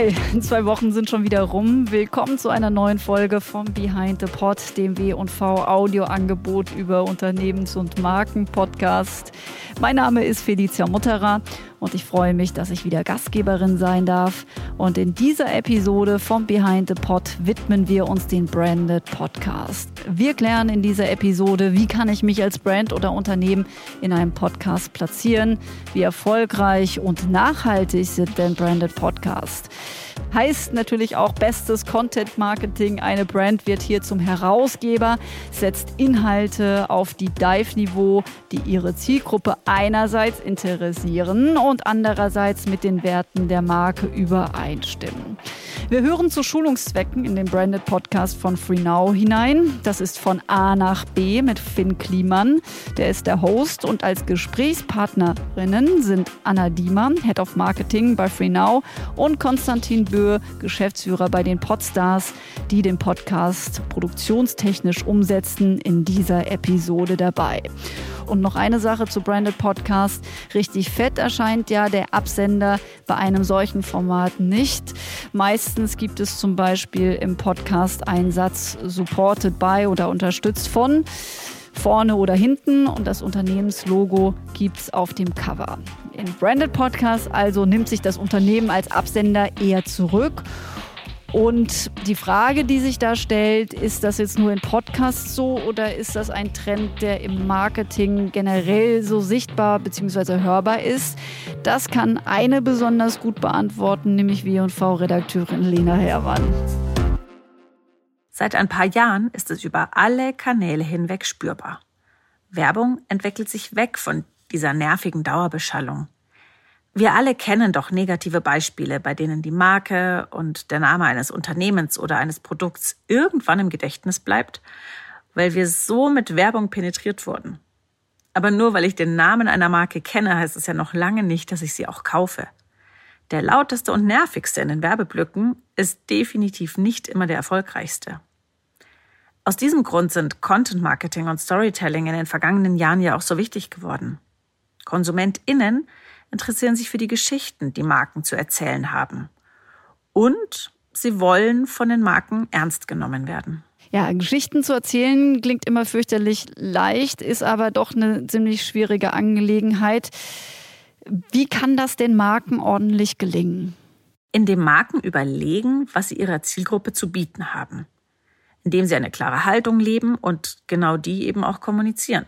Hi, zwei Wochen sind schon wieder rum. Willkommen zu einer neuen Folge vom Behind the Pod, dem W&V Audioangebot über Unternehmens- und Markenpodcast. Mein Name ist Felicia Mutterer und ich freue mich, dass ich wieder Gastgeberin sein darf. Und in dieser Episode vom Behind the Pod widmen wir uns den Branded Podcast. Wir klären in dieser Episode, wie kann ich mich als Brand oder Unternehmen in einem Podcast platzieren, wie erfolgreich und nachhaltig sind denn Branded Podcasts. Heißt natürlich auch bestes Content Marketing. Eine Brand wird hier zum Herausgeber, setzt Inhalte auf die Dive-Niveau, die ihre Zielgruppe einerseits interessieren und andererseits mit den Werten der Marke übereinstimmen. Wir hören zu Schulungszwecken in den Branded Podcast von FreeNow hinein. Das ist von A nach B mit Finn Kliman. Der ist der Host und als Gesprächspartnerinnen sind Anna Diemer, Head of Marketing bei FreeNow und Konstantin Böhe, Geschäftsführer bei den Podstars, die den Podcast produktionstechnisch umsetzen, in dieser Episode dabei. Und noch eine Sache zu Branded Podcast. Richtig fett erscheint ja der Absender bei einem solchen Format nicht. Meistens gibt es zum Beispiel im Podcast einen Satz supported by oder unterstützt von vorne oder hinten und das Unternehmenslogo gibt es auf dem Cover. In Branded Podcast also nimmt sich das Unternehmen als Absender eher zurück und die Frage, die sich da stellt, ist das jetzt nur in Podcasts so oder ist das ein Trend, der im Marketing generell so sichtbar bzw. hörbar ist? Das kann eine besonders gut beantworten, nämlich W&V-Redakteurin Lena Herrmann. Seit ein paar Jahren ist es über alle Kanäle hinweg spürbar. Werbung entwickelt sich weg von dieser nervigen Dauerbeschallung. Wir alle kennen doch negative Beispiele, bei denen die Marke und der Name eines Unternehmens oder eines Produkts irgendwann im Gedächtnis bleibt, weil wir so mit Werbung penetriert wurden. Aber nur weil ich den Namen einer Marke kenne, heißt es ja noch lange nicht, dass ich sie auch kaufe. Der lauteste und nervigste in den Werbeblöcken ist definitiv nicht immer der erfolgreichste. Aus diesem Grund sind Content Marketing und Storytelling in den vergangenen Jahren ja auch so wichtig geworden. KonsumentInnen interessieren sich für die Geschichten, die Marken zu erzählen haben. Und sie wollen von den Marken ernst genommen werden. Ja, Geschichten zu erzählen klingt immer fürchterlich leicht, ist aber doch eine ziemlich schwierige Angelegenheit. Wie kann das den Marken ordentlich gelingen? Indem Marken überlegen, was sie ihrer Zielgruppe zu bieten haben. Indem sie eine klare Haltung leben und genau die eben auch kommunizieren.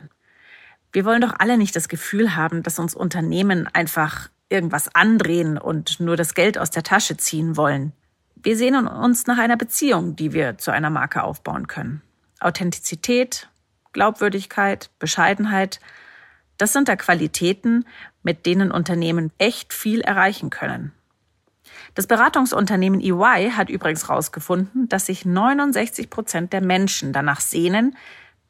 Wir wollen doch alle nicht das Gefühl haben, dass uns Unternehmen einfach irgendwas andrehen und nur das Geld aus der Tasche ziehen wollen. Wir sehnen uns nach einer Beziehung, die wir zu einer Marke aufbauen können. Authentizität, Glaubwürdigkeit, Bescheidenheit, das sind da Qualitäten, mit denen Unternehmen echt viel erreichen können. Das Beratungsunternehmen EY hat übrigens herausgefunden, dass sich 69 Prozent der Menschen danach sehnen,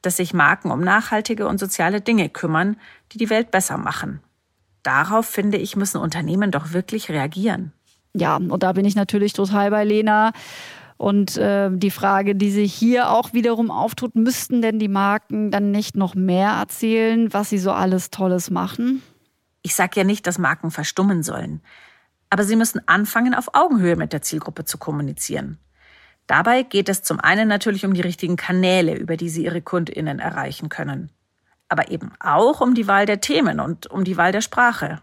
dass sich Marken um nachhaltige und soziale Dinge kümmern, die die Welt besser machen. Darauf, finde ich, müssen Unternehmen doch wirklich reagieren. Ja, und da bin ich natürlich total bei Lena. Und äh, die Frage, die sich hier auch wiederum auftut, müssten denn die Marken dann nicht noch mehr erzählen, was sie so alles Tolles machen? Ich sage ja nicht, dass Marken verstummen sollen. Aber sie müssen anfangen, auf Augenhöhe mit der Zielgruppe zu kommunizieren. Dabei geht es zum einen natürlich um die richtigen Kanäle, über die Sie Ihre Kundinnen erreichen können, aber eben auch um die Wahl der Themen und um die Wahl der Sprache.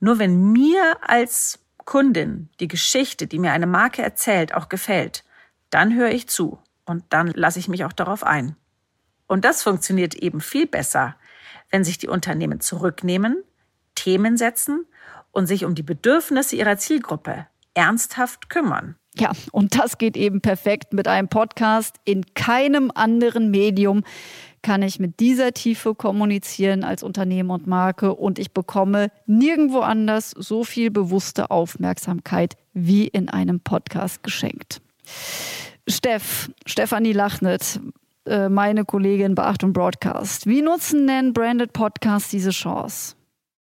Nur wenn mir als Kundin die Geschichte, die mir eine Marke erzählt, auch gefällt, dann höre ich zu und dann lasse ich mich auch darauf ein. Und das funktioniert eben viel besser, wenn sich die Unternehmen zurücknehmen, Themen setzen und sich um die Bedürfnisse ihrer Zielgruppe ernsthaft kümmern. Ja, und das geht eben perfekt mit einem Podcast. In keinem anderen Medium kann ich mit dieser Tiefe kommunizieren als Unternehmen und Marke und ich bekomme nirgendwo anders so viel bewusste Aufmerksamkeit wie in einem Podcast geschenkt. Steff, Stefanie Lachnet, äh, meine Kollegin bei Achtung Broadcast. Wie nutzen denn Branded Podcasts diese Chance?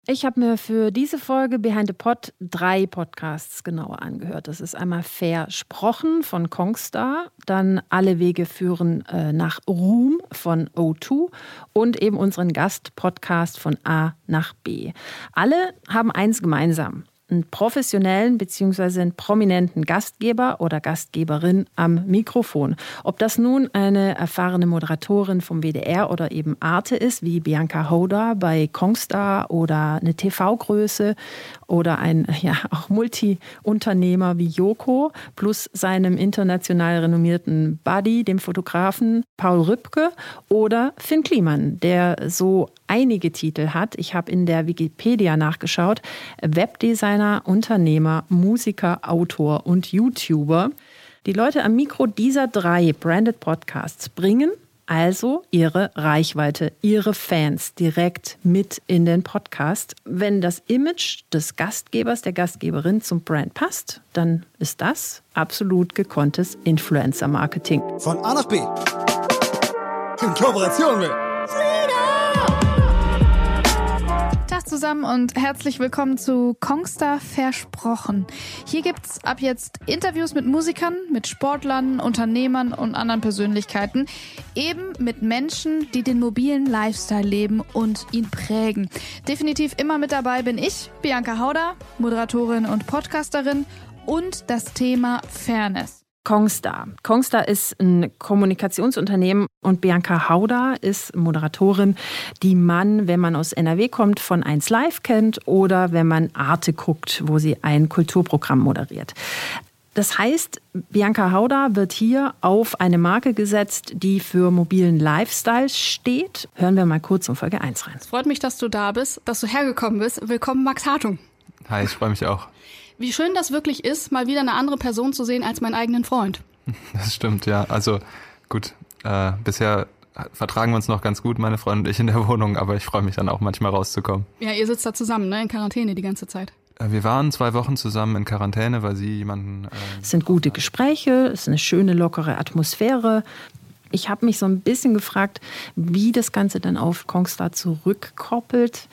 Ich habe mir für diese Folge Behind the Pod drei Podcasts genauer angehört. Das ist einmal Versprochen von Kongstar, dann Alle Wege führen äh, nach Ruhm von O2 und eben unseren Gast-Podcast von A nach B. Alle haben eins gemeinsam einen professionellen bzw. einen prominenten Gastgeber oder Gastgeberin am Mikrofon. Ob das nun eine erfahrene Moderatorin vom WDR oder eben Arte ist, wie Bianca Hoda bei Kongstar oder eine TV-Größe oder ein ja, auch Multi-Unternehmer wie Joko plus seinem international renommierten Buddy, dem Fotografen Paul Rübke oder Finn Kliman, der so einige Titel hat. Ich habe in der Wikipedia nachgeschaut. Webdesigner, Unternehmer, Musiker, Autor und YouTuber. Die Leute am Mikro dieser drei Branded Podcasts bringen also ihre Reichweite, ihre Fans direkt mit in den Podcast. Wenn das Image des Gastgebers, der Gastgeberin zum Brand passt, dann ist das absolut gekonntes Influencer-Marketing. Von A nach B. In Kooperation mit zusammen und herzlich willkommen zu Kongstar Versprochen. Hier gibt's ab jetzt Interviews mit Musikern, mit Sportlern, Unternehmern und anderen Persönlichkeiten, eben mit Menschen, die den mobilen Lifestyle leben und ihn prägen. Definitiv immer mit dabei bin ich, Bianca Hauder, Moderatorin und Podcasterin und das Thema Fairness. Kongstar. Kongstar ist ein Kommunikationsunternehmen und Bianca Hauda ist Moderatorin, die man, wenn man aus NRW kommt, von 1 Live kennt oder wenn man Arte guckt, wo sie ein Kulturprogramm moderiert. Das heißt, Bianca Hauda wird hier auf eine Marke gesetzt, die für mobilen Lifestyle steht. Hören wir mal kurz in Folge 1 rein. Es freut mich, dass du da bist, dass du hergekommen bist. Willkommen, Max Hartung. Hi, ich freue mich auch. Wie schön das wirklich ist, mal wieder eine andere Person zu sehen als meinen eigenen Freund. Das stimmt, ja. Also gut, äh, bisher vertragen wir uns noch ganz gut, meine Freundin und ich in der Wohnung, aber ich freue mich dann auch manchmal rauszukommen. Ja, ihr sitzt da zusammen, ne? In Quarantäne die ganze Zeit. Äh, wir waren zwei Wochen zusammen in Quarantäne, weil sie jemanden. Äh, es sind gute Gespräche, es ist eine schöne, lockere Atmosphäre. Ich habe mich so ein bisschen gefragt, wie das Ganze dann auf Kongstar zurückkoppelt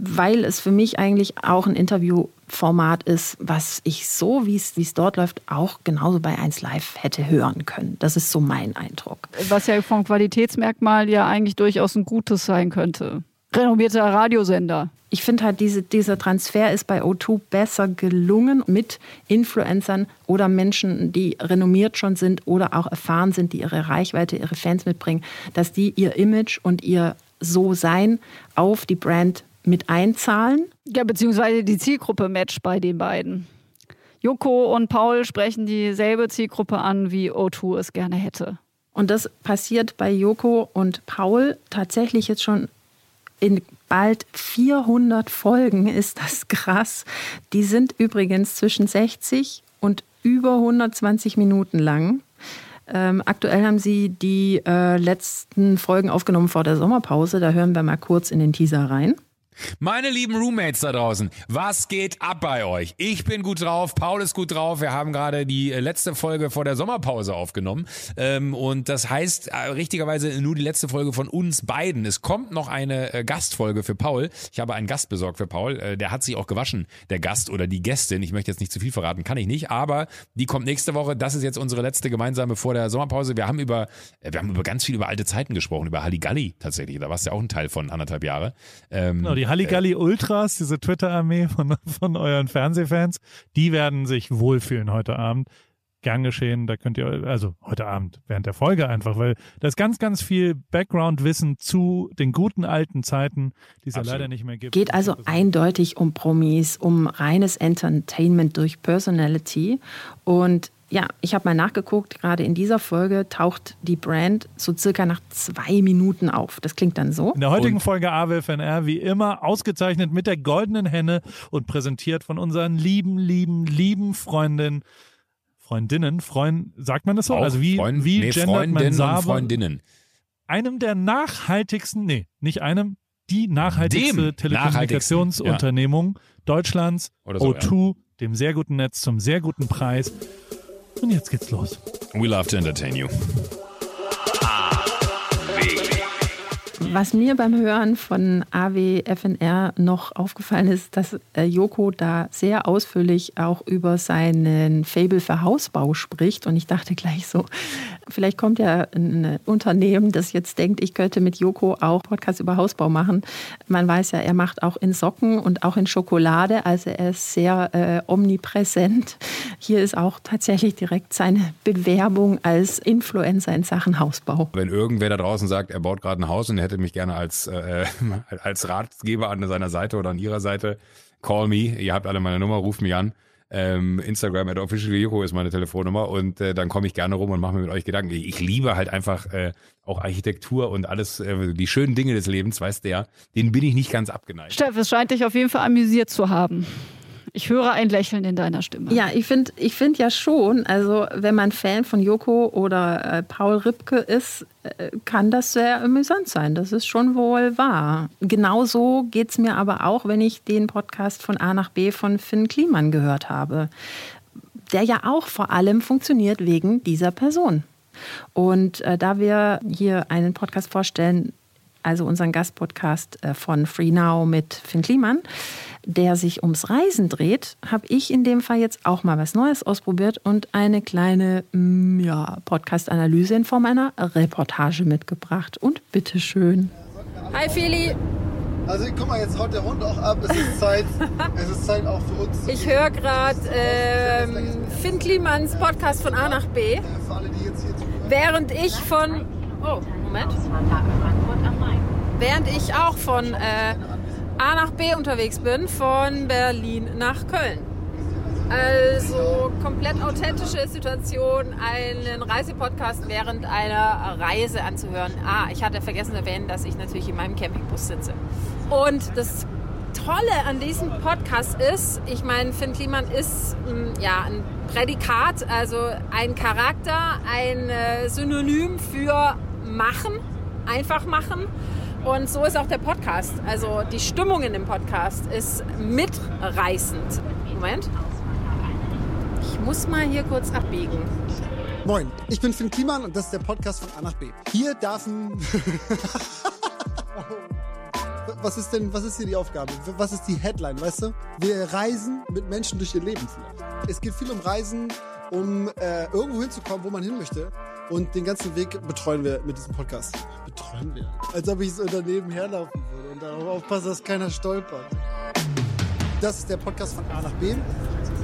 weil es für mich eigentlich auch ein Interviewformat ist, was ich so, wie es dort läuft, auch genauso bei 1 Live hätte hören können. Das ist so mein Eindruck. Was ja vom Qualitätsmerkmal ja eigentlich durchaus ein gutes sein könnte. Renommierter Radiosender. Ich finde halt, diese, dieser Transfer ist bei O2 besser gelungen mit Influencern oder Menschen, die renommiert schon sind oder auch erfahren sind, die ihre Reichweite, ihre Fans mitbringen, dass die ihr Image und ihr So-Sein auf die Brand mit einzahlen. Ja, beziehungsweise die Zielgruppe matcht bei den beiden. Joko und Paul sprechen dieselbe Zielgruppe an, wie O2 es gerne hätte. Und das passiert bei Joko und Paul tatsächlich jetzt schon in bald 400 Folgen. Ist das krass? Die sind übrigens zwischen 60 und über 120 Minuten lang. Ähm, aktuell haben sie die äh, letzten Folgen aufgenommen vor der Sommerpause. Da hören wir mal kurz in den Teaser rein. Meine lieben Roommates da draußen, was geht ab bei euch? Ich bin gut drauf, Paul ist gut drauf. Wir haben gerade die äh, letzte Folge vor der Sommerpause aufgenommen. Ähm, und das heißt äh, richtigerweise nur die letzte Folge von uns beiden. Es kommt noch eine äh, Gastfolge für Paul. Ich habe einen Gast besorgt für Paul. Der hat sich auch gewaschen, der Gast oder die Gästin. Ich möchte jetzt nicht zu viel verraten, kann ich nicht. Aber die kommt nächste Woche. Das ist jetzt unsere letzte gemeinsame vor der Sommerpause. Wir haben über, wir haben über ganz viel über alte Zeiten gesprochen, über Halligalli tatsächlich. Da warst du ja auch ein Teil von anderthalb Jahre. Ähm, genau, die Halligalli Ultras, diese Twitter-Armee von, von euren Fernsehfans, die werden sich wohlfühlen heute Abend. Gern geschehen, da könnt ihr, also heute Abend, während der Folge einfach, weil da ist ganz, ganz viel Background-Wissen zu den guten alten Zeiten, die es ja leider nicht mehr gibt. Geht also eindeutig um Promis, um reines Entertainment durch Personality und ja, ich habe mal nachgeguckt, gerade in dieser Folge taucht die Brand so circa nach zwei Minuten auf. Das klingt dann so. In der heutigen und Folge AWFNR wie immer ausgezeichnet mit der goldenen Henne und präsentiert von unseren lieben, lieben, lieben Freundinnen. Freundinnen, Freund, sagt man das so? Auch also wie, Freund, wie nee, Freundinnen und Freundinnen. Einem der nachhaltigsten, nee, nicht einem, die nachhaltigste Telekommunikationsunternehmung ja. Deutschlands, so, O2, ja. dem sehr guten Netz zum sehr guten Preis. Und jetzt geht's los. We love to entertain you. Was mir beim Hören von AWFNR noch aufgefallen ist, dass äh, Joko da sehr ausführlich auch über seinen Fable für Hausbau spricht. Und ich dachte gleich so, vielleicht kommt ja ein Unternehmen, das jetzt denkt, ich könnte mit Joko auch Podcast über Hausbau machen. Man weiß ja, er macht auch in Socken und auch in Schokolade. Also er ist sehr äh, omnipräsent. Hier ist auch tatsächlich direkt seine Bewerbung als Influencer in Sachen Hausbau. Wenn irgendwer da draußen sagt, er baut gerade ein Haus und er hätte mich gerne als, äh, als Ratgeber an seiner Seite oder an ihrer Seite, call me. Ihr habt alle meine Nummer, ruft mich an. Ähm, Instagram at officialyoko ist meine Telefonnummer und äh, dann komme ich gerne rum und mache mir mit euch Gedanken. Ich liebe halt einfach äh, auch Architektur und alles, äh, die schönen Dinge des Lebens, weißt du ja, denen bin ich nicht ganz abgeneigt. Steff, es scheint dich auf jeden Fall amüsiert zu haben. Ich höre ein Lächeln in deiner Stimme. Ja, ich finde ich find ja schon, also wenn man Fan von Joko oder äh, Paul Ripke ist, äh, kann das sehr amüsant sein. Das ist schon wohl wahr. Genauso geht es mir aber auch, wenn ich den Podcast von A nach B von Finn Kliman gehört habe. Der ja auch vor allem funktioniert wegen dieser Person. Und äh, da wir hier einen Podcast vorstellen, also unseren Gastpodcast äh, von Free Now mit Finn Kliman, der sich ums Reisen dreht, habe ich in dem Fall jetzt auch mal was Neues ausprobiert und eine kleine mm, ja, Podcast-Analyse in Form einer Reportage mitgebracht. Und bitteschön. Hi Feli. Also guck mal, jetzt haut der Hund auch ab. Es ist Zeit, es ist Zeit auch für uns. Ich höre gerade ähm, Finn Klimans Podcast von A nach B. Für alle, die jetzt hier zuhören. Während ich von... Oh, Moment. Während ich auch von äh, A nach B unterwegs bin, von Berlin nach Köln. Also komplett authentische Situation, einen Reisepodcast während einer Reise anzuhören. Ah, ich hatte vergessen zu erwähnen, dass ich natürlich in meinem Campingbus sitze. Und das Tolle an diesem Podcast ist, ich meine, Finn Kliman ist mm, ja ein Prädikat, also ein Charakter, ein äh, Synonym für machen, einfach machen. Und so ist auch der Podcast. Also die Stimmung in dem Podcast ist mitreißend. Moment. Ich muss mal hier kurz abbiegen. Moin, ich bin Finn Kliman und das ist der Podcast von A nach B. Hier dürfen. was ist denn, was ist hier die Aufgabe? Was ist die Headline, weißt du? Wir reisen mit Menschen durch ihr Leben vielleicht. Es geht viel um Reisen, um äh, irgendwo hinzukommen, wo man hin möchte. Und den ganzen Weg betreuen wir mit diesem Podcast. Betreuen wir? Als ob ich so daneben herlaufen würde und darauf aufpasse, dass keiner stolpert. Das ist der Podcast von A nach B.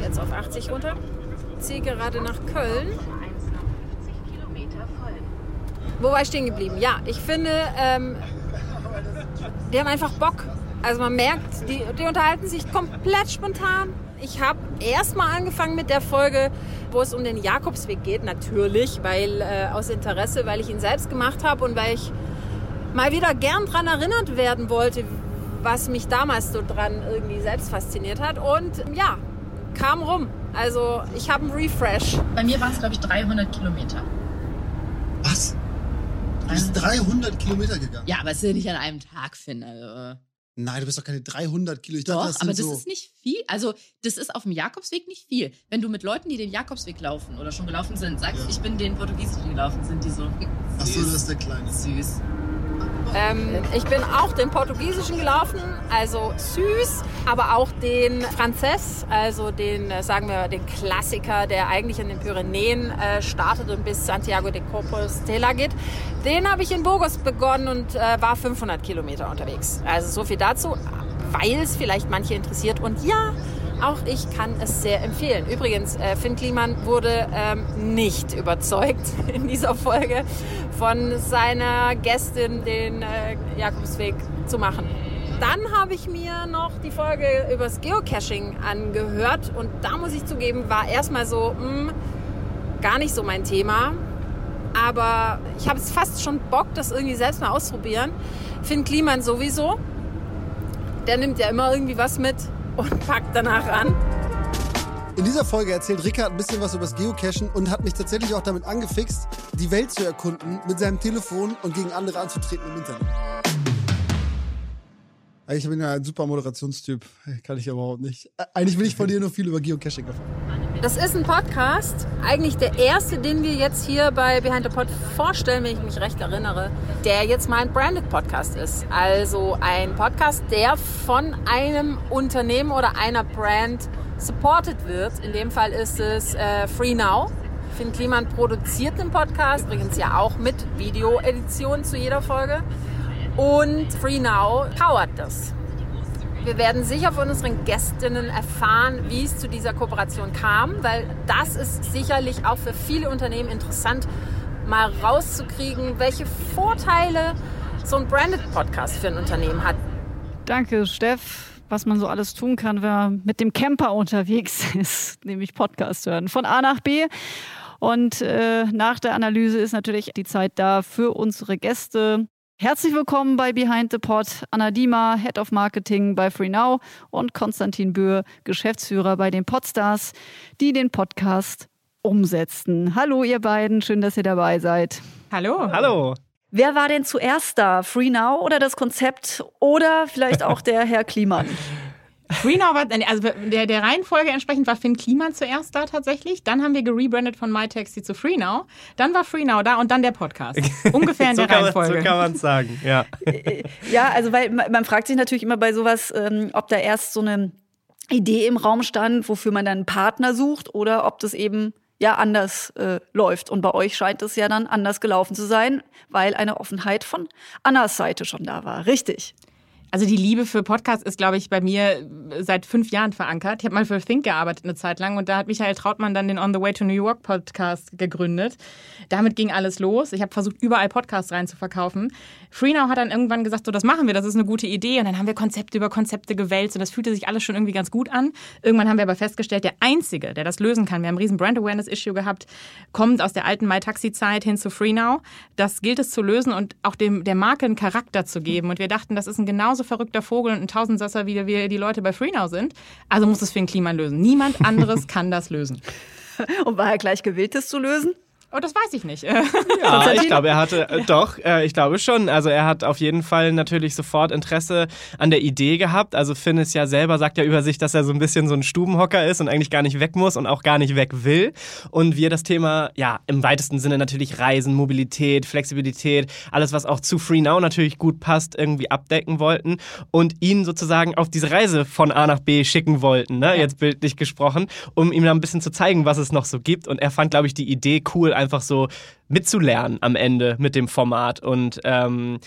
Jetzt auf 80 runter. Ziehe gerade nach Köln. Wo war ich stehen geblieben? Ja, ich finde, ähm, die haben einfach Bock. Also man merkt, die, die unterhalten sich komplett spontan. Ich habe erstmal angefangen mit der Folge, wo es um den Jakobsweg geht, natürlich, weil äh, aus Interesse, weil ich ihn selbst gemacht habe und weil ich mal wieder gern daran erinnert werden wollte, was mich damals so dran irgendwie selbst fasziniert hat. Und ja, kam rum. Also ich habe einen Refresh. Bei mir waren es, glaube ich, 300 Kilometer. Was? Du bist 300 Kilometer gegangen? Ja, aber es ist ja nicht an einem Tag, Finn. Also, Nein, du bist doch keine 300 Kilo. Ich doch, dachte, das aber das so ist nicht viel. Also, das ist auf dem Jakobsweg nicht viel. Wenn du mit Leuten, die den Jakobsweg laufen oder schon gelaufen sind, sagst, Ja. ich bin den Portugiesischen gelaufen, sind die so Ach so, das ist der Kleine. süß. Ähm, ich bin auch den Portugiesischen gelaufen, also süß, aber auch den Franzess, also den, äh, sagen wir, den Klassiker, der eigentlich in den Pyrenäen äh, startet und bis Santiago de Compostela geht. Den habe ich in Burgos begonnen und äh, war 500 Kilometer unterwegs. Also so viel dazu, weil es vielleicht manche interessiert. Und ja, auch ich kann es sehr empfehlen. Übrigens, äh, Finn Kliman wurde ähm, nicht überzeugt in dieser Folge von seiner Gästin, den äh, Jakobsweg zu machen. Dann habe ich mir noch die Folge übers Geocaching angehört und da muss ich zugeben, war erstmal so, mh, gar nicht so mein Thema. Aber ich habe es fast schon Bock, das irgendwie selbst mal auszuprobieren. Finn Kliman sowieso. Der nimmt ja immer irgendwie was mit und packt danach an. In dieser Folge erzählt Rickard ein bisschen was über das Geocachen und hat mich tatsächlich auch damit angefixt, die Welt zu erkunden, mit seinem Telefon und gegen andere anzutreten im Internet. Ich bin ja ein super Moderationstyp. Kann ich aber überhaupt nicht. Äh, Eigentlich will ich von dir nur viel über Geocaching erfahren. Das ist ein Podcast, eigentlich der erste, den wir jetzt hier bei Behind the Pod vorstellen, wenn ich mich recht erinnere, der jetzt mal ein Branded Podcast ist. Also ein Podcast, der von einem Unternehmen oder einer Brand supported wird. In dem Fall ist es äh, Free Now. Finn Kliman produziert den Podcast, übrigens ja auch mit Videoedition zu jeder Folge. Und Free Now powert das. Wir werden sicher von unseren Gästinnen erfahren, wie es zu dieser Kooperation kam, weil das ist sicherlich auch für viele Unternehmen interessant, mal rauszukriegen, welche Vorteile so ein Branded Podcast für ein Unternehmen hat. Danke, Steff. Was man so alles tun kann, wenn man mit dem Camper unterwegs ist, nämlich Podcast hören. Von A nach B. Und äh, nach der Analyse ist natürlich die Zeit da für unsere Gäste. Herzlich willkommen bei Behind the Pod, Anna Dima, Head of Marketing bei FreeNow und Konstantin Böhr, Geschäftsführer bei den Podstars, die den Podcast umsetzen. Hallo ihr beiden, schön, dass ihr dabei seid. Hallo. Hallo. Wer war denn zuerst da? FreeNow oder das Konzept oder vielleicht auch der Herr Kliman? FreeNow war, also der, der Reihenfolge entsprechend war Finn Kliman zuerst da tatsächlich. Dann haben wir gerebrandet von MyTaxi zu FreeNow. Dann war FreeNow da und dann der Podcast. Ungefähr in so der Reihenfolge. Man, so kann man es sagen, ja. ja, also weil man fragt sich natürlich immer bei sowas, ähm, ob da erst so eine Idee im Raum stand, wofür man dann einen Partner sucht oder ob das eben ja anders äh, läuft. Und bei euch scheint es ja dann anders gelaufen zu sein, weil eine Offenheit von Annas Seite schon da war. Richtig. Also die Liebe für Podcasts ist, glaube ich, bei mir seit fünf Jahren verankert. Ich habe mal für Think gearbeitet eine Zeit lang und da hat Michael Trautmann dann den On the Way to New York Podcast gegründet. Damit ging alles los. Ich habe versucht, überall Podcasts rein zu verkaufen. FreeNow hat dann irgendwann gesagt, so das machen wir, das ist eine gute Idee. Und dann haben wir Konzepte über Konzepte gewälzt und das fühlte sich alles schon irgendwie ganz gut an. Irgendwann haben wir aber festgestellt, der Einzige, der das lösen kann, wir haben ein riesen Brand Awareness Issue gehabt, kommt aus der alten MyTaxi-Zeit hin zu FreeNow. Das gilt es zu lösen und auch dem, der Marke einen Charakter zu geben. Und wir dachten, das ist ein genauso verrückter Vogel und ein Tausendsasser, wie wir die Leute bei FreeNow sind. Also muss es für den Klima lösen. Niemand anderes kann das lösen. Und war er gleich gewillt, das zu lösen? Oh, das weiß ich nicht. Ja, ich glaube, er hatte, äh, doch, äh, ich glaube schon. Also er hat auf jeden Fall natürlich sofort Interesse an der Idee gehabt. Also Finn ist ja selber, sagt ja über sich, dass er so ein bisschen so ein Stubenhocker ist und eigentlich gar nicht weg muss und auch gar nicht weg will. Und wir das Thema, ja, im weitesten Sinne natürlich Reisen, Mobilität, Flexibilität, alles, was auch zu Free Now natürlich gut passt, irgendwie abdecken wollten und ihn sozusagen auf diese Reise von A nach B schicken wollten, ne? jetzt bildlich gesprochen, um ihm dann ein bisschen zu zeigen, was es noch so gibt. Und er fand, glaube ich, die Idee cool, einfach so mitzulernen am Ende mit dem Format. Und ähm,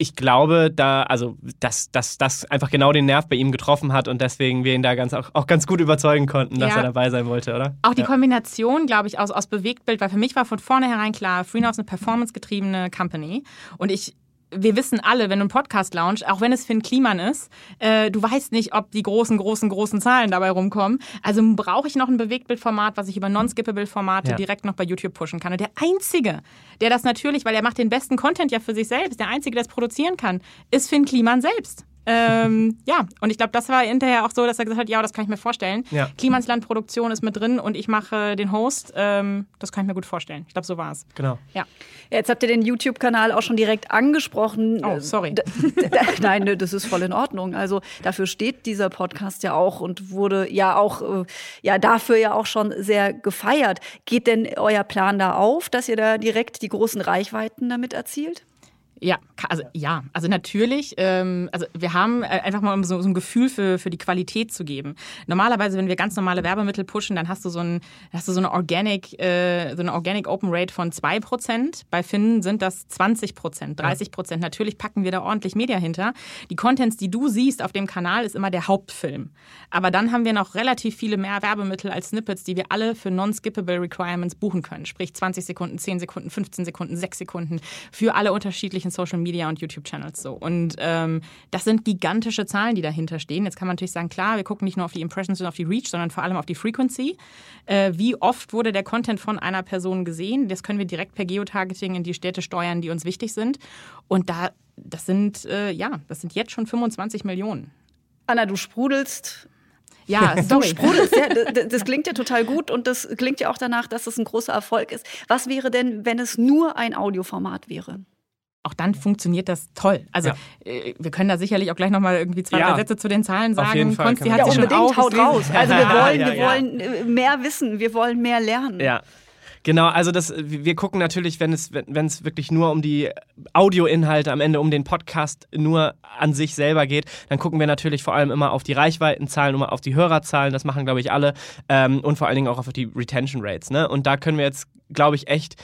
ich glaube, da, also, dass, dass das einfach genau den Nerv bei ihm getroffen hat und deswegen wir ihn da ganz, auch, auch ganz gut überzeugen konnten, dass Ja. er dabei sein wollte, oder? Auch die ja. Kombination, glaube ich, aus, aus Bewegtbild, weil für mich war von vornherein klar, FreeNow ist eine performancegetriebene Company und ich wir wissen alle, wenn du einen Podcast launch, auch wenn es Finn Kliman ist, äh, du weißt nicht, ob die großen, großen, großen Zahlen dabei rumkommen. Also brauche ich noch ein Bewegtbildformat, was ich über Non-Skippable-Formate Ja. direkt noch bei YouTube pushen kann. Und der Einzige, der das natürlich, weil er macht den besten Content ja für sich selbst, der Einzige, der es produzieren kann, ist Finn Kliman selbst. Ähm, ja, und ich glaube, das war hinterher auch so, dass er gesagt hat, ja, das kann ich mir vorstellen. Ja. Klimansland-Produktion ist mit drin und ich mache den Host. Ähm, das kann ich mir gut vorstellen. Ich glaube, so war es. Genau. Ja. Jetzt habt ihr den YouTube-Kanal auch schon direkt angesprochen. Oh, sorry. D- Nein, ne, das ist voll in Ordnung. Also dafür steht dieser Podcast ja auch und wurde ja auch, äh, ja dafür ja auch schon sehr gefeiert. Geht denn euer Plan da auf, dass ihr da direkt die großen Reichweiten damit erzielt? Ja, also ja, also natürlich. Ähm, also wir haben äh, einfach mal um so, so ein Gefühl für, für die Qualität zu geben. Normalerweise, wenn wir ganz normale Werbemittel pushen, dann hast du so ein, hast du so eine Organic, äh, so eine Organic Open Rate von 2%. Bei Finnen sind das 20%, 30%. Natürlich packen wir da ordentlich Media hinter. Die Contents, die du siehst auf dem Kanal, ist immer der Hauptfilm. Aber dann haben wir noch relativ viele mehr Werbemittel als Snippets, die wir alle für non-skippable Requirements buchen können. Sprich 20 Sekunden, 10 Sekunden, 15 Sekunden, 6 Sekunden für alle unterschiedlichen Social Media und YouTube-Channels so. Und ähm, das sind gigantische Zahlen, die dahinter stehen. Jetzt kann man natürlich sagen, klar, wir gucken nicht nur auf die Impressions und auf die Reach, sondern vor allem auf die Frequency. Äh, wie oft wurde der Content von einer Person gesehen? Das können wir direkt per Geotargeting in die Städte steuern, die uns wichtig sind. Und da, das sind, äh, ja, das sind jetzt schon 25 Millionen. Anna, du sprudelst. Ja, Du sorry. sprudelst, ja, das, das klingt ja total gut und das klingt ja auch danach, dass es ein großer Erfolg ist. Was wäre denn, wenn es nur ein Audioformat wäre? Auch dann funktioniert das toll. Also Ja. äh, wir können da sicherlich auch gleich nochmal irgendwie zwei, Ja. drei Sätze zu den Zahlen Auf sagen. jeden Fall Konsti hat wir Ja, sie schon unbedingt, haut raus. Also wir wollen, Ja, wir ja. wollen äh, mehr wissen, wir wollen mehr lernen. Ja. Genau, also das, wir gucken natürlich, wenn es, wenn wenn es wirklich nur um die Audioinhalte am Ende, um den Podcast nur an sich selber geht, dann gucken wir natürlich vor allem immer auf die Reichweitenzahlen, immer auf die Hörerzahlen, das machen, glaube ich, alle. Ähm, und vor allen Dingen auch auf die Retention Rates. Ne? Und da können wir jetzt, glaube ich, echt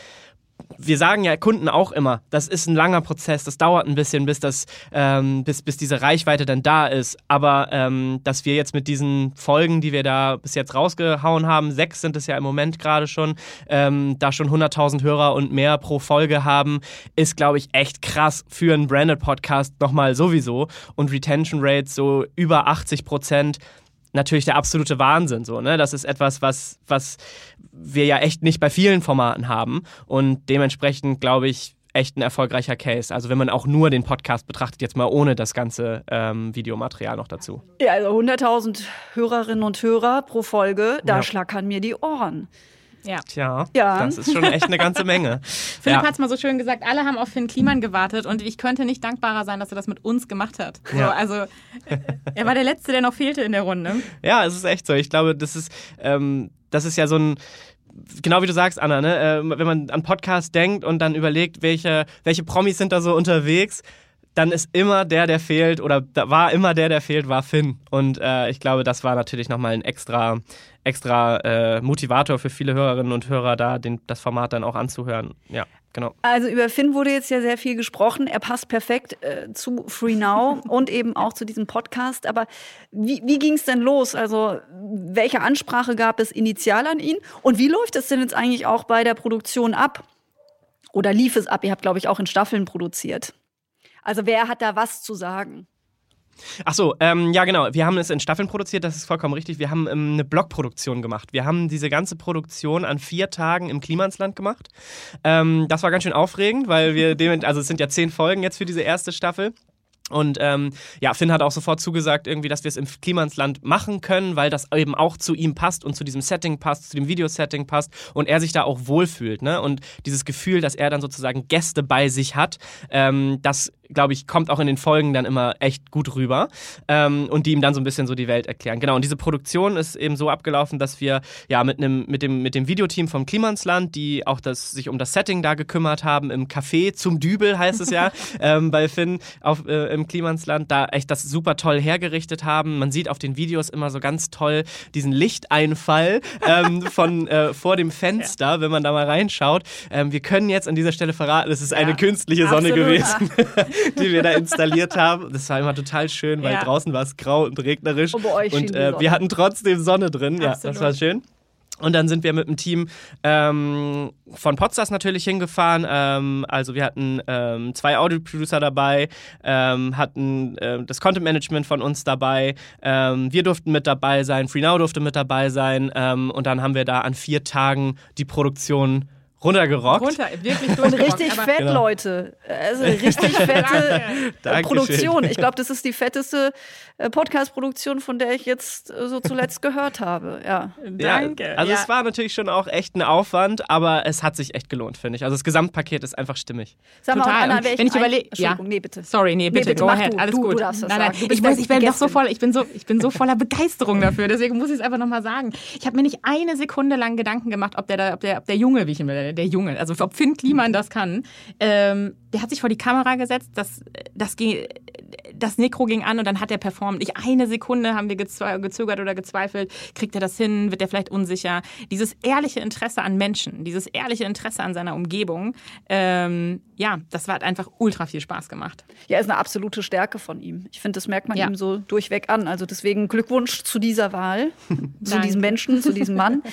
wir sagen ja Kunden auch immer, das ist ein langer Prozess, das dauert ein bisschen, bis, das, ähm, bis, bis diese Reichweite dann da ist. Aber ähm, dass wir jetzt mit diesen Folgen, die wir da bis jetzt rausgehauen haben, sechs sind es ja im Moment gerade schon, ähm, da schon 100.000 Hörer und mehr pro Folge haben, ist, glaube ich, echt krass für einen Branded-Podcast nochmal sowieso. Und Retention Rates so über 80 Prozent natürlich der absolute Wahnsinn. So, ne? Das ist etwas, was, was wir ja echt nicht bei vielen Formaten haben. Und dementsprechend, glaube ich, echt ein erfolgreicher Case. Also wenn man auch nur den Podcast betrachtet, jetzt mal ohne das ganze ähm, Videomaterial noch dazu. Ja, also 100.000 Hörerinnen und Hörer pro Folge, da Ja. schlackern mir die Ohren. Ja. Tja, Ja. das ist schon echt eine ganze Menge. Philipp Ja. hat es mal so schön gesagt, alle haben auf Finn Kliman gewartet und ich könnte nicht dankbarer sein, dass er das mit uns gemacht hat. So, Ja. also äh, er war der Letzte, der noch fehlte in der Runde. Ja, es ist echt so. Ich glaube, das ist, ähm, das ist ja so ein. Genau wie du sagst, Anna, ne? ähm, wenn man an Podcast denkt und dann überlegt, welche, welche Promis sind da so unterwegs, dann ist immer der, der fehlt, oder da war immer der, der fehlt, war Finn. Und äh, ich glaube, das war natürlich nochmal ein extra, extra äh, Motivator für viele Hörerinnen und Hörer, da den, das Format dann auch anzuhören. Ja, genau. Also über Finn wurde jetzt ja sehr viel gesprochen. Er passt perfekt äh, zu Free Now und eben auch zu diesem Podcast. Aber wie, wie ging es denn los? Also welche Ansprache gab es initial an ihn? Und wie läuft es denn jetzt eigentlich auch bei der Produktion ab? Oder lief es ab? Ihr habt, glaube ich, auch in Staffeln produziert. Also wer hat da was zu sagen? Ach so, ähm, ja genau. Wir haben es in Staffeln produziert, das ist vollkommen richtig. Wir haben ähm, eine Blockproduktion gemacht. Wir haben diese ganze Produktion an vier Tagen im Klimansland gemacht. Ähm, das war ganz schön aufregend, weil wir dem, also es sind ja zehn Folgen jetzt für diese erste Staffel. Und ähm, ja, Finn hat auch sofort zugesagt, irgendwie, dass wir es im Klimansland machen können, weil das eben auch zu ihm passt und zu diesem Setting passt, zu dem Videosetting passt und er sich da auch wohlfühlt. Ne? Und dieses Gefühl, dass er dann sozusagen Gäste bei sich hat, ähm, das glaube ich, kommt auch in den Folgen dann immer echt gut rüber ähm, und die ihm dann so ein bisschen so die Welt erklären. Genau, und diese Produktion ist eben so abgelaufen, dass wir ja mit, einem, mit, dem, mit dem Videoteam vom Klimansland, die auch das, sich um das Setting da gekümmert haben, im Café zum Dübel heißt es ja, ähm, bei Finn auf, äh, im Klimansland, da echt das super toll hergerichtet haben. Man sieht auf den Videos immer so ganz toll diesen Lichteinfall ähm, von äh, vor dem Fenster, wenn man da mal reinschaut. Ähm, wir können jetzt an dieser Stelle verraten, es ist eine künstliche Sonne absolut. gewesen. die wir da installiert haben. Das war immer total schön, weil Ja. draußen war es grau und regnerisch. Und bei euch und äh, wir hatten trotzdem Sonne drin. Ja, das war schön. Und dann sind wir mit dem Team ähm, von Podstars natürlich hingefahren. Ähm, also wir hatten ähm, zwei Audio-Producer dabei, ähm, hatten ähm, das Content-Management von uns dabei. Ähm, wir durften mit dabei sein, FreeNow durfte mit dabei sein. Und dann haben wir da an vier Tagen die Produktion runtergerockt. Runter, wirklich Und richtig fett, Genau. Leute. Also richtig fette. Produktion. Ich glaube, das ist die fetteste äh, Podcast-Produktion, von der ich jetzt äh, so zuletzt gehört habe. Ja. Danke. Ja, also ja. es war natürlich schon auch echt ein Aufwand, aber es hat sich echt gelohnt, finde ich. Also das Gesamtpaket ist einfach stimmig. Sag mal, Total. Anna, Und wenn ich überlege, ja. nee, bitte. Sorry, nee, bitte, bitte, go ahead, du. alles Du- gut. du nein, sagen. nein, ich, bin, die ich bin noch so voll, ich bin so, ich bin so voller Begeisterung dafür, deswegen muss ich es einfach nochmal sagen. Ich habe mir nicht eine Sekunde lang Gedanken gemacht, ob der, da- ob der, ob der Junge, wie ich ihn will, der Junge, also ob Finn Kliman das kann. Ähm, der hat sich vor die Kamera gesetzt, das, das, ging, das Nekro ging an und dann hat er performt. Nicht eine Sekunde haben wir gezögert oder gezweifelt. Kriegt er das hin? Wird er vielleicht unsicher? Dieses ehrliche Interesse an Menschen, dieses ehrliche Interesse an seiner Umgebung, ähm, ja, das hat einfach ultra viel Spaß gemacht. Ja, ist eine absolute Stärke von ihm. Ich finde, das merkt man Ja. ihm so durchweg an. Also deswegen Glückwunsch zu dieser Wahl, zu diesem Menschen, zu diesem Mann.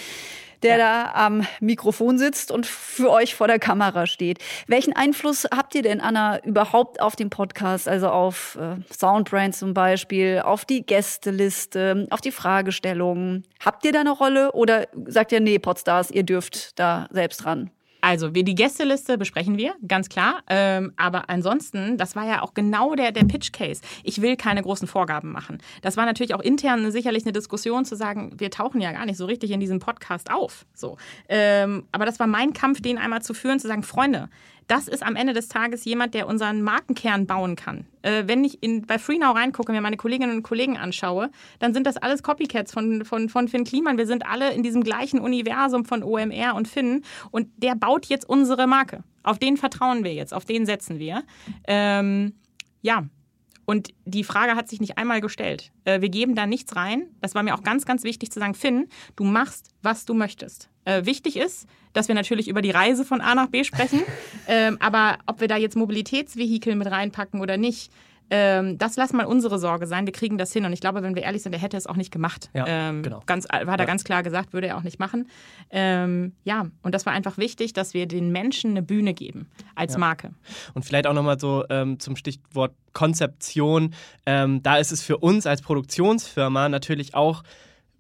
Der da am Mikrofon sitzt und für euch vor der Kamera steht. Welchen Einfluss habt ihr denn, Anna, überhaupt auf den Podcast, also auf äh, Soundbrand zum Beispiel, auf die Gästeliste, auf die Fragestellungen? Habt ihr da eine Rolle oder sagt ihr, nee, Podstars, ihr dürft da selbst ran? Also, wir, die Gästeliste besprechen wir, ganz klar. Ähm, aber ansonsten, das war ja auch genau der, der Pitch-Case. Ich will keine großen Vorgaben machen. Das war natürlich auch intern sicherlich eine Diskussion zu sagen, wir tauchen ja gar nicht so richtig in diesem Podcast auf. So. Ähm, aber das war mein Kampf, den einmal zu führen, zu sagen, Freunde, das ist am Ende des Tages jemand, der unseren Markenkern bauen kann. Äh, wenn ich in, bei FreeNow reingucke, mir meine Kolleginnen und Kollegen anschaue, dann sind das alles Copycats von, von, von Finn Kliman. Wir sind alle in diesem gleichen Universum von OMR und Finn und der baut jetzt unsere Marke. Auf den vertrauen wir jetzt, auf den setzen wir. Ähm, ja, und die Frage hat sich nicht einmal gestellt. Äh, wir geben da nichts rein. Das war mir auch ganz, ganz wichtig zu sagen, Finn, du machst, was du möchtest. Äh, wichtig ist, dass wir natürlich über die Reise von A nach B sprechen. ähm, aber ob wir da jetzt Mobilitätsvehikel mit reinpacken oder nicht, ähm, das lass mal unsere Sorge sein. Wir kriegen das hin. Und ich glaube, wenn wir ehrlich sind, er hätte es auch nicht gemacht. Ja, ähm, genau. Ganz, hat er Ja. ganz klar gesagt, würde er auch nicht machen. Ähm, ja, und das war einfach wichtig, dass wir den Menschen eine Bühne geben als Ja. Marke. Und vielleicht auch nochmal so ähm, zum Stichwort Konzeption. Ähm, da ist es für uns als Produktionsfirma natürlich auch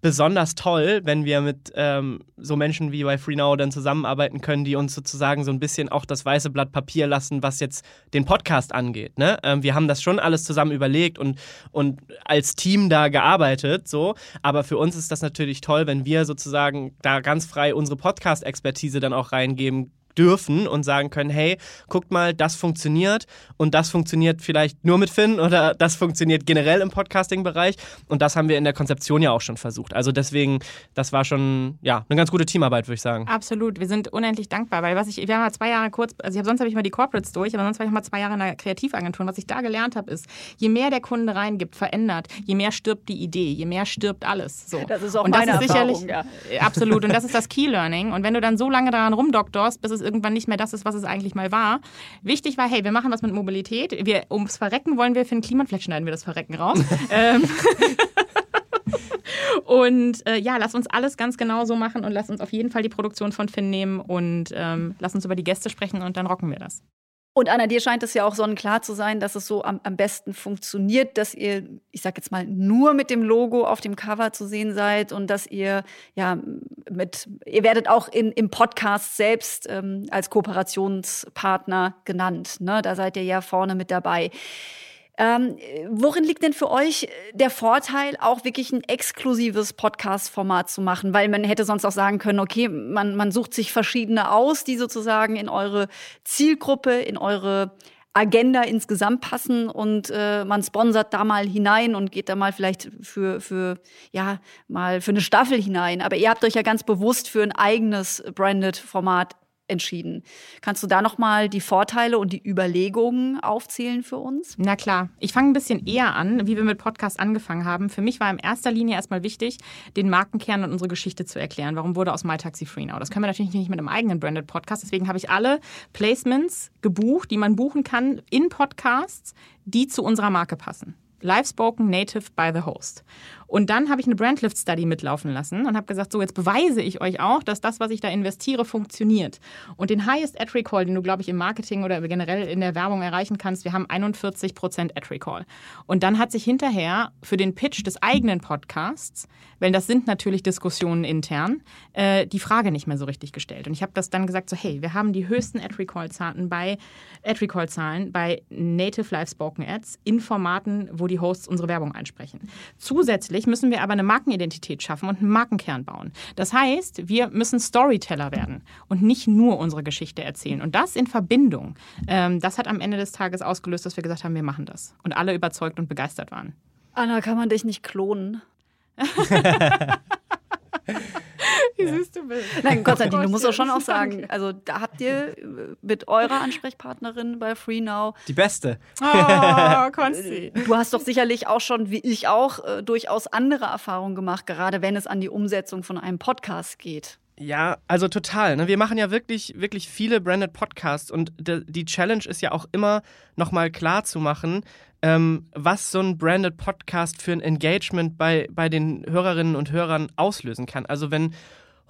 besonders toll, wenn wir mit ähm, so Menschen wie bei FreeNow dann zusammenarbeiten können, die uns sozusagen so ein bisschen auch das weiße Blatt Papier lassen, was jetzt den Podcast angeht. Ne? Ähm, wir haben das schon alles zusammen überlegt und, und als Team da gearbeitet, so. Aber für uns ist das natürlich toll, wenn wir sozusagen da ganz frei unsere Podcast-Expertise dann auch reingeben dürfen und sagen können, hey, guckt mal, das funktioniert und das funktioniert vielleicht nur mit Finn oder das funktioniert generell im Podcasting-Bereich und das haben wir in der Konzeption ja auch schon versucht. Also deswegen, das war schon, ja, eine ganz gute Teamarbeit, würde ich sagen. Absolut, wir sind unendlich dankbar, weil was ich, wir haben mal zwei Jahre kurz, also ich hab, sonst habe ich mal die Corporates durch, aber sonst war ich mal zwei Jahre in einer Kreativagentur und was ich da gelernt habe, ist, je mehr der Kunde reingibt, verändert, je mehr stirbt die Idee, je mehr stirbt alles. So. Das ist auch und das meine ist sicherlich, Erfahrung, ja. Absolut, und das ist das Key Learning. Und wenn du dann so lange daran rumdoktorst, bis es irgendwann nicht mehr das ist, was es eigentlich mal war. Wichtig war, hey, wir machen was mit Mobilität. Wir, ums Verrecken wollen wir für den Klima, vielleicht schneiden wir das Verrecken raus. ähm, und äh, ja, lass uns alles ganz genau so machen und lass uns auf jeden Fall die Produktion von Finn nehmen und ähm, lass uns über die Gäste sprechen und dann rocken wir das. Und Anna, dir scheint es ja auch sonnenklar zu sein, dass es so am, am besten funktioniert, dass ihr, ich sag jetzt mal, nur mit dem Logo auf dem Cover zu sehen seid und dass ihr ja mit, ihr werdet auch in, im Podcast selbst ähm, als Kooperationspartner genannt. Ne? Da seid ihr ja vorne mit dabei. Ähm, worin liegt denn für euch der Vorteil, auch wirklich ein exklusives Podcast-Format zu machen? Weil man hätte sonst auch sagen können, okay, man, man sucht sich verschiedene aus, die sozusagen in eure Zielgruppe, in eure Agenda insgesamt passen und äh, man sponsert da mal hinein und geht da mal vielleicht für, für, ja, mal für eine Staffel hinein. Aber ihr habt euch ja ganz bewusst für ein eigenes Branded-Format entschieden. Kannst du da noch mal die Vorteile und die Überlegungen aufzählen für uns? Na klar, ich fange ein bisschen eher an, wie wir mit Podcast angefangen haben. Für mich war in erster Linie erstmal wichtig, den Markenkern und unsere Geschichte zu erklären. Warum wurde aus MyTaxi Free Now? Das können wir natürlich nicht mit einem eigenen Branded Podcast. Deswegen habe ich alle Placements gebucht, die man buchen kann in Podcasts, die zu unserer Marke passen. Live spoken native by the host. Und dann habe ich eine Brandlift Study mitlaufen lassen und habe gesagt, so jetzt beweise ich euch auch, dass das, was ich da investiere, funktioniert. Und den Highest Ad Recall, den du, glaube ich, im Marketing oder generell in der Werbung erreichen kannst, wir haben 41 Prozent Ad Recall. Und dann hat sich hinterher für den Pitch des eigenen Podcasts, weil das sind natürlich Diskussionen intern, äh, die Frage nicht mehr so richtig gestellt. Und ich habe das dann gesagt, so hey, wir haben die höchsten Ad Recall Zahlen bei Ad Recall Zahlen bei Native Live Spoken Ads in Formaten, wo die Hosts unsere Werbung einsprechen. Zusätzlich müssen wir aber eine Markenidentität schaffen und einen Markenkern bauen. Das heißt, wir müssen Storyteller werden und nicht nur unsere Geschichte erzählen. Und das in Verbindung, ähm, das hat am Ende des Tages ausgelöst, dass wir gesagt haben, wir machen das. Und alle überzeugt und begeistert waren. Anna, kann man dich nicht klonen? Wie süß du bist. Nein, Konstantin, du musst doch schon auch sagen, also da habt ihr mit eurer Ansprechpartnerin bei FreeNow Die beste. Oh, Konsti. Du hast doch sicherlich auch schon, wie ich auch, äh, durchaus andere Erfahrungen gemacht, gerade wenn es an die Umsetzung von einem Podcast geht. Ja, also total. Ne? Wir machen ja wirklich, wirklich viele branded Podcasts und de, die Challenge ist ja auch immer nochmal klar zu machen, ähm, was so ein branded Podcast für ein Engagement bei, bei den Hörerinnen und Hörern auslösen kann. Also wenn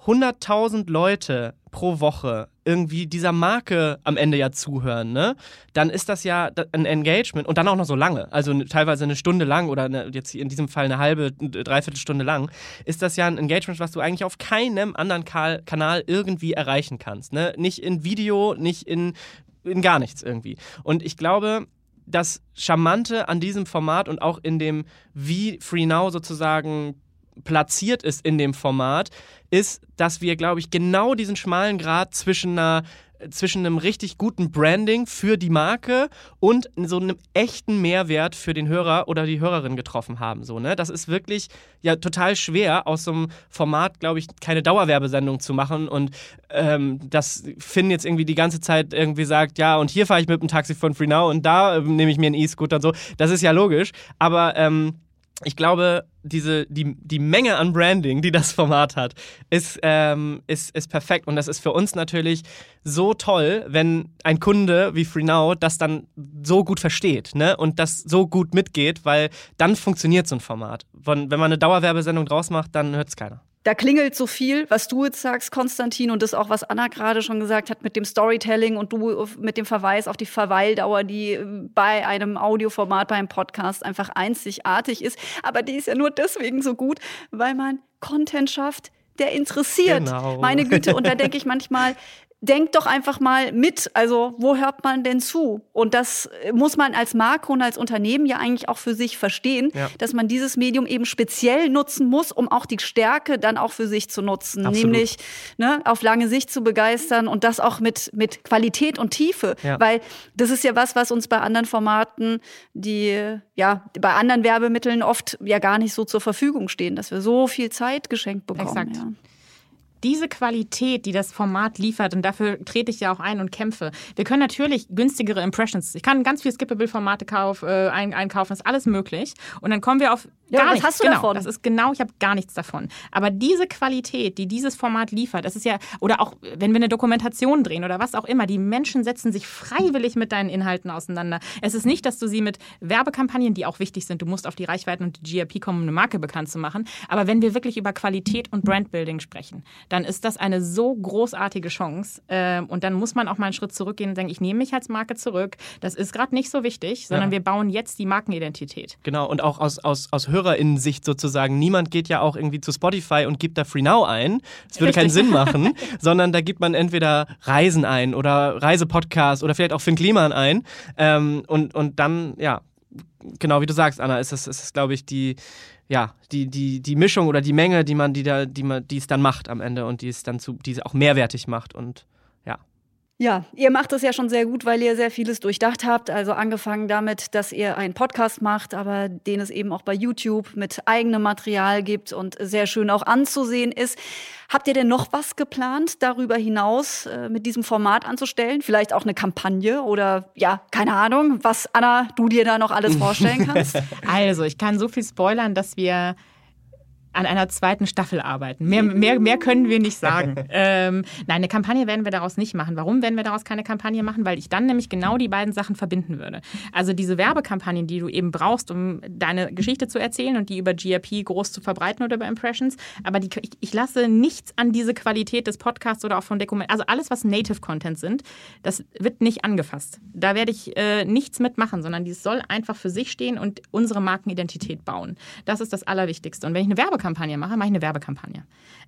100.000 Leute pro Woche irgendwie dieser Marke am Ende ja zuhören, ne? Dann ist das ja ein Engagement und dann auch noch so lange, also teilweise eine Stunde lang oder eine, jetzt in diesem Fall eine halbe, dreiviertel Stunde lang, ist das ja ein Engagement, was du eigentlich auf keinem anderen Ka Kanal irgendwie erreichen kannst, ne? Nicht in Video, nicht in, in gar nichts irgendwie. Und ich glaube, das Charmante an diesem Format und auch in dem, wie Free Now sozusagen platziert ist in dem Format, ist, dass wir, glaube ich, genau diesen schmalen Grad zwischen einer zwischen einem richtig guten Branding für die Marke und so einem echten Mehrwert für den Hörer oder die Hörerin getroffen haben. So, ne? Das ist wirklich ja total schwer, aus so einem Format, glaube ich, keine Dauerwerbesendung zu machen und ähm, dass Finn jetzt irgendwie die ganze Zeit irgendwie sagt, ja, und hier fahre ich mit dem Taxi von Free Now und da äh, nehme ich mir einen E-Scooter und so. Das ist ja logisch, aber ähm, ich glaube, diese, die, die Menge an Branding, die das Format hat, ist, ähm, ist, ist perfekt. Und das ist für uns natürlich so toll, wenn ein Kunde wie FreeNow das dann so gut versteht ne? und das so gut mitgeht, weil dann funktioniert so ein Format. Wenn man eine Dauerwerbesendung draus macht, dann hört es keiner da klingelt so viel, was du jetzt sagst, Konstantin, und das auch, was Anna gerade schon gesagt hat mit dem Storytelling und du mit dem Verweis auf die Verweildauer, die äh, bei einem Audioformat, bei einem Podcast einfach einzigartig ist. Aber die ist ja nur deswegen so gut, weil man Content schafft, der interessiert. Genau. Meine Güte. Und da denke ich manchmal, denkt doch einfach mal mit. Also, wo hört man denn zu? Und das muss man als Marke und als Unternehmen ja eigentlich auch für sich verstehen, ja. dass man dieses Medium eben speziell nutzen muss, um auch die Stärke dann auch für sich zu nutzen. Absolut. Nämlich ne, auf lange Sicht zu begeistern und das auch mit, mit Qualität und Tiefe. Ja. Weil das ist ja was, was uns bei anderen Formaten, die ja bei anderen Werbemitteln oft ja gar nicht so zur Verfügung stehen, dass wir so viel Zeit geschenkt bekommen. Exakt. Ja diese Qualität, die das Format liefert, und dafür trete ich ja auch ein und kämpfe. Wir können natürlich günstigere Impressions. Ich kann ganz viel Skippable-Formate kauf, äh, ein, einkaufen, ist alles möglich. Und dann kommen wir auf ja, gar was nichts. hast du genau, davon? Das ist genau, ich habe gar nichts davon. Aber diese Qualität, die dieses Format liefert, das ist ja, oder auch wenn wir eine Dokumentation drehen oder was auch immer, die Menschen setzen sich freiwillig mit deinen Inhalten auseinander. Es ist nicht, dass du sie mit Werbekampagnen, die auch wichtig sind, du musst auf die Reichweiten und die GRP kommen, um eine Marke bekannt zu machen. Aber wenn wir wirklich über Qualität und Brandbuilding sprechen, dann ist das eine so großartige Chance. Ähm, und dann muss man auch mal einen Schritt zurückgehen und sagen, ich nehme mich als Marke zurück. Das ist gerade nicht so wichtig, sondern ja. wir bauen jetzt die Markenidentität. Genau, und auch aus, aus, aus HörerInnen-Sicht sozusagen. Niemand geht ja auch irgendwie zu Spotify und gibt da Free Now ein. Das würde Richtig. keinen Sinn machen, sondern da gibt man entweder Reisen ein oder Reisepodcast oder vielleicht auch Finn Kliman ein. Ähm, und, und dann, ja, genau wie du sagst, Anna, ist es, ist es glaube ich, die, ja, die, die, die Mischung oder die Menge, die man, die da, die man, die es dann macht am Ende und die es dann zu, die es auch mehrwertig macht und ja. Ihr macht es ja schon sehr gut, weil ihr sehr vieles durchdacht habt. Also angefangen damit, dass ihr einen Podcast macht, aber den es eben auch bei YouTube mit eigenem Material gibt und sehr schön auch anzusehen ist. Habt ihr denn noch was geplant, darüber hinaus äh, mit diesem Format anzustellen? Vielleicht auch eine Kampagne oder ja, keine Ahnung, was Anna, du dir da noch alles vorstellen kannst? Also, ich kann so viel spoilern, dass wir an einer zweiten Staffel arbeiten. Mehr, mehr, mehr können wir nicht sagen. ähm, nein, eine Kampagne werden wir daraus nicht machen. Warum werden wir daraus keine Kampagne machen? Weil ich dann nämlich genau die beiden Sachen verbinden würde. Also diese Werbekampagnen, die du eben brauchst, um deine Geschichte zu erzählen und die über GRP groß zu verbreiten oder über Impressions. Aber die, ich, ich lasse nichts an diese Qualität des Podcasts oder auch von Dokumenten. Also alles, was Native Content sind, das wird nicht angefasst. Da werde ich äh, nichts mitmachen, sondern dies soll einfach für sich stehen und unsere Markenidentität bauen. Das ist das Allerwichtigste. Und wenn ich eine Werbekampagne Werbekampagne mache, mache ich eine Werbekampagne.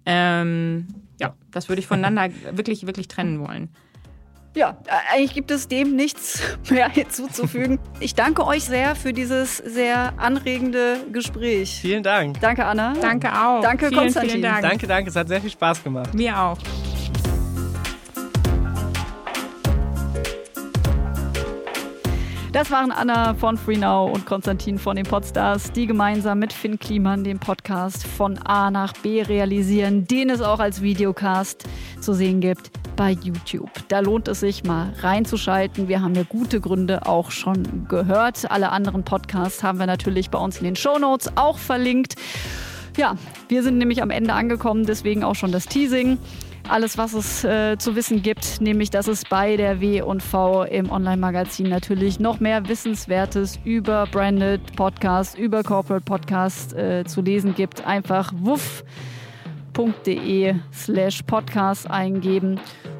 Ähm, ja, das würde ich voneinander wirklich, wirklich trennen wollen. Ja, eigentlich gibt es dem nichts mehr hinzuzufügen. Ich danke euch sehr für dieses sehr anregende Gespräch. Vielen Dank. Danke, Anna. Danke auch. Danke, vielen, Konstantin. Vielen Dank. Danke, danke. Es hat sehr viel Spaß gemacht. Mir auch. Das waren Anna von FreeNow und Konstantin von den Podstars, die gemeinsam mit Finn Kliman den Podcast von A nach B realisieren, den es auch als Videocast zu sehen gibt bei YouTube. Da lohnt es sich mal reinzuschalten. Wir haben ja gute Gründe auch schon gehört. Alle anderen Podcasts haben wir natürlich bei uns in den Show Notes auch verlinkt. Ja, wir sind nämlich am Ende angekommen, deswegen auch schon das Teasing alles, was es äh, zu wissen gibt, nämlich dass es bei der W&V im Online-Magazin natürlich noch mehr Wissenswertes über Branded Podcasts, über Corporate Podcasts äh, zu lesen gibt. Einfach wuff.de slash podcast eingeben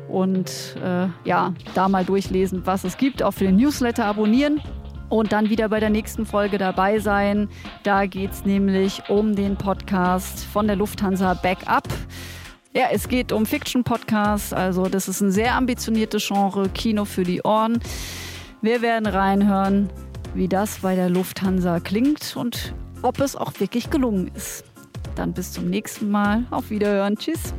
und äh, ja, da mal durchlesen, was es gibt. Auch für den Newsletter abonnieren und dann wieder bei der nächsten Folge dabei sein. Da geht es nämlich um den Podcast von der Lufthansa Backup. Ja, es geht um Fiction-Podcasts, also das ist ein sehr ambitioniertes Genre, Kino für die Ohren. Wir werden reinhören, wie das bei der Lufthansa klingt und ob es auch wirklich gelungen ist. Dann bis zum nächsten Mal. Auf Wiederhören. Tschüss.